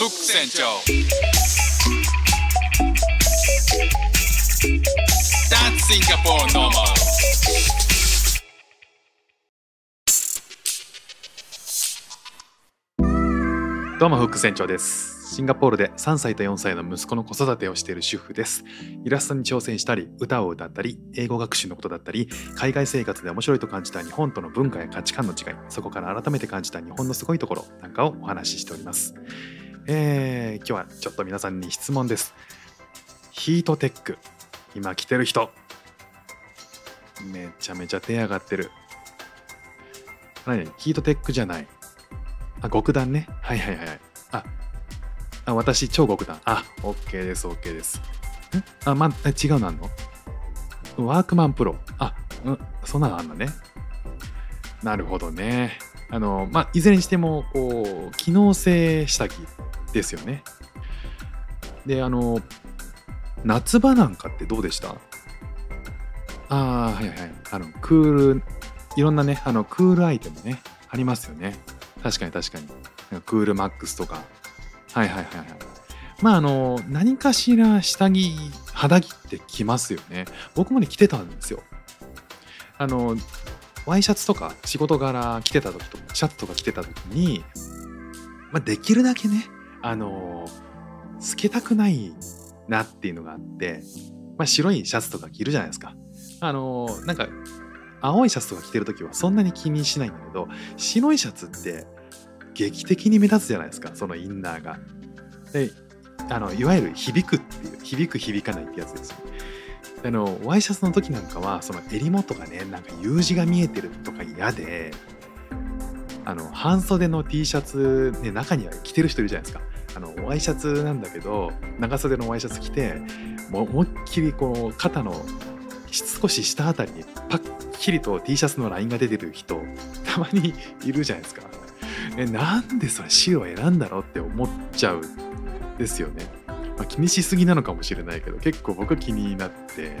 フック船長どうもフック船長です。シンガポールで3歳と4歳の息子の子育てをしている主婦です。イラストに挑戦したり、歌を歌ったり、英語学習のことだったり、海外生活で面白いと感じた日本との文化や価値観の違い、そこから改めて感じた日本のすごいところなんかをお話ししております。えー、今日はちょっと皆さんに質問です。ヒートテック、今着てる人、めちゃめちゃ手上がってる。何？ヒートテックじゃない。あ、極暖ね。はいはいはい。あ、あ私、超極暖。あ、OK です、OK です。んあ、ま、違うのあんの？ワークマンプロ。あ、うん、そんなのあんのね。なるほどね。あの、まあ、いずれにしても、こう、機能性下着ですよね。で、あの、夏場なんかってどうでした？ああ、はいはい。あの、クール、いろんなね、あの、クールアイテムね、ありますよね。確かに確かに。クールマックスとか。はいはいはいはい。まああの、何かしら下着、肌着って着ますよね。僕もね、着てたんですよ。あの、ワイシャツとか仕事柄着てた時とか、シャツとか着てた時に、まあできるだけね、あの、透けたくないなっていうのがあって、まあ白いシャツとか着るじゃないですか。あの、なんか、青いシャツとか着てるときはそんなに気にしないんだけど、白いシャツって劇的に目立つじゃないですか、そのインナーが。で、あの、いわゆる響くっていう、響く響かないってやつですよ。あの、ワイシャツの時なんかは、その襟元がね、なんか U 字が見えてるとか嫌で、あの、半袖の T シャツ、ね、中には着てる人いるじゃないですか。あの、ワイシャツなんだけど、長袖のワイシャツ着て、もう思いっきりこう、肩の少し下あたりにパッキリと T シャツのラインが出てる人たまにいるじゃないですか。えなんでそれ白を選んだのって思っちゃうですよね。まあ、気にしすぎなのかもしれないけど結構僕気になって、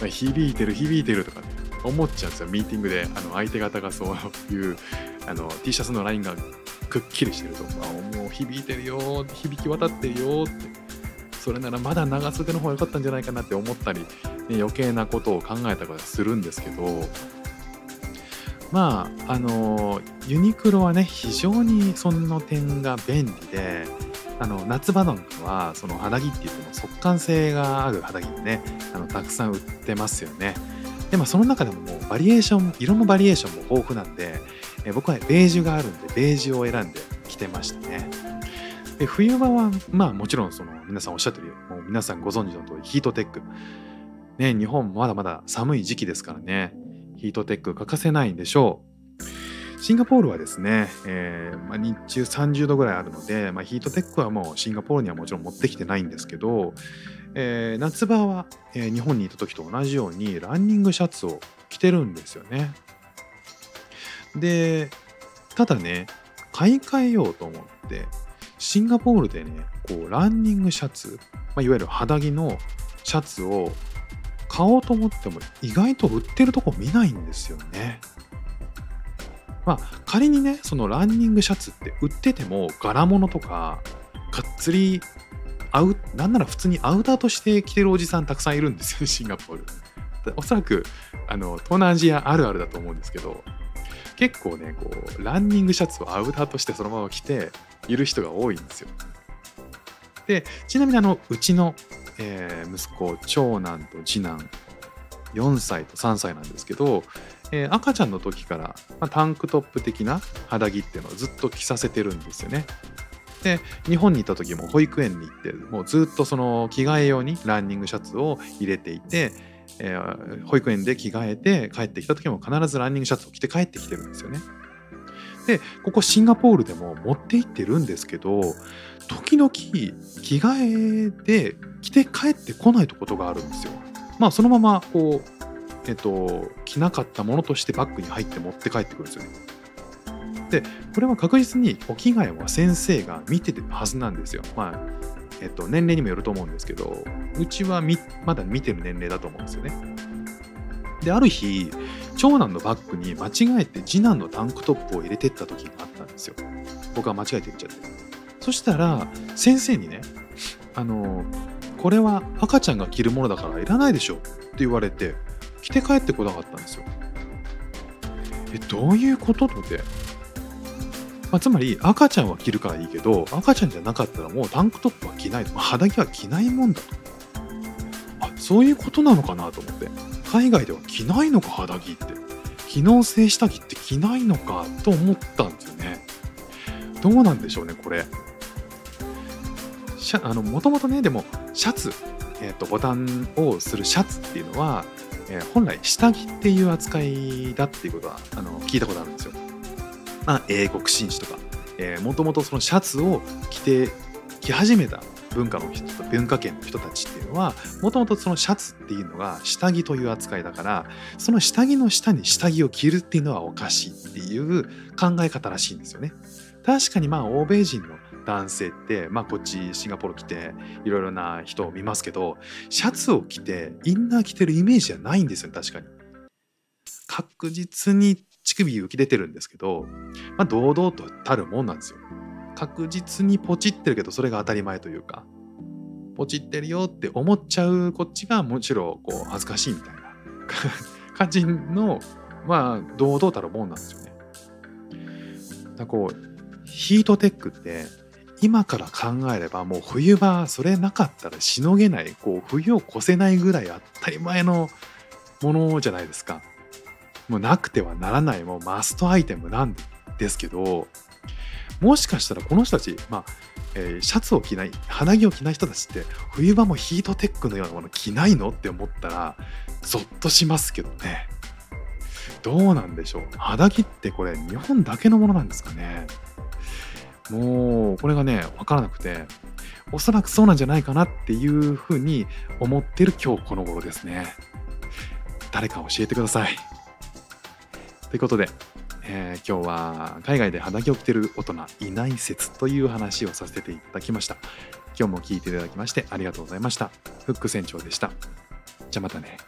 まあ、響いてる響いてるとかね思っちゃうんですよミーティングであの相手方がそういうあの T シャツのラインがくっきりしてると、まあ、もう響いてるよ響き渡ってるよって。それならまだ長袖の方が良かったんじゃないかなって思ったりね、余計なことを考えたりするんですけど。まああのユニクロはね非常にその点が便利であの夏場なんかはその肌着って言っても速乾性がある肌着ねあのたくさん売ってますよね。でもその中でももうバリエーション色のバリエーションも豊富なんでえ僕はベージュがあるんでベージュを選んで着てましたね。で冬場はまあもちろんその皆さんおっしゃってるよもう皆さんご存知の通りヒートテック。ね、日本まだまだ寒い時期ですからね、ヒートテック欠かせないんでしょう。シンガポールはですね、えーまあ、日中30度ぐらいあるので、まあ、ヒートテックはもうシンガポールにはもちろん持ってきてないんですけど、えー夏場は、え日本にいた時と同じようにランニングシャツを着てるんですよね。で、ただね、買い替えようと思って、シンガポールでね、こうランニングシャツ、まあ、いわゆる肌着のシャツを買おうと思っても意外と売ってるとこ見ないんですよね。まあ仮にねそのランニングシャツって売ってても柄物とかがっつりアウなんなら普通にアウターとして着てるおじさんたくさんいるんですよ シンガポール。おそらくあの東南アジアあるあるだと思うんですけど結構ねこうランニングシャツをアウターとしてそのまま着ている人が多いんですよ。でちなみにあのうちのえー息子長男と次男4歳と3歳なんですけど、えー赤ちゃんの時から、まあ、タンクトップ的な肌着っていうのをずっと着させてるんですよね。で日本にいた時も保育園に行ってもうずっとその着替え用にランニングシャツを入れていて、えー保育園で着替えて帰ってきた時も必ずランニングシャツを着て帰ってきてるんですよね。でここシンガポールでも持って行ってるんですけど時々着替えで着て帰ってこないことがあるんですよ。まあそのままこうえっと着なかったものとしてバッグに入って持って帰ってくるんですよね。でこれは確実にお着替えは先生が見てるはずなんですよ。まあえっと年齢にもよると思うんですけどうちはみまだ見てる年齢だと思うんですよね。である日長男のバッグに間違えて次男のタンクトップを入れてった時があったんですよ。僕は間違えて入れちゃって。そしたら先生にねあのこれは赤ちゃんが着るものだからいらないでしょって言われて着て帰ってこなかったんですよ。えどういうこと？とで、まあ、つまり赤ちゃんは着るからいいけど赤ちゃんじゃなかったらもうタンクトップは着ないと、肌着は着ないもんだと。あそういうことなのかなと思って。海外では着ないのか肌着って。機能性下着って着ないのかと思ったんですよね。どうなんでしょうねこれ。シャあのもともとねでもシャツ、えーとボタンをするシャツっていうのは、えー本来下着っていう扱いだっていうことはあの聞いたことあるんですよ。まあ、英国紳士とか、えー、もともとそのシャツを着て着始めた文化の人と文化圏の人たちっていうのはもともとそのシャツっていうのが下着という扱いだからその下着の下に下着を着るっていうのはおかしいっていう考え方らしいんですよね。確かにまあ欧米人の男性って、まあ、こっちシンガポール来ていろいろな人を見ますけどシャツを着てインナー着てるイメージじゃないんですよ確かに。確実に乳首浮き出てるんですけど、まあ、堂々とたるもんなんですよ。確実にポチってるけどそれが当たり前というかポチってるよって思っちゃうこっちがもちろんこう恥ずかしいみたいな 感じのまあ堂々たるもんなんですよね。だこうヒートテックって今から考えればもう冬場それなかったらしのげないこう冬を越せないぐらい当たり前のものじゃないですか。もうなくてはならないもうマストアイテムなんですけどもしかしたらこの人たち、まあえーシャツを着ない肌着を着ない人たちって冬場もヒートテックのようなもの着ないのって思ったらゾッとしますけどね。どうなんでしょう肌着ってこれ日本だけのものなんですかね。もうこれがね分からなくておそらくそうなんじゃないかなっていうふうに思ってる今日この頃ですね。誰か教えてください。ということで、えー今日は海外で肌着を着てる大人いない説という話をさせていただきました。今日も聞いていただきましてありがとうございました。フック船長でした。じゃあまたね。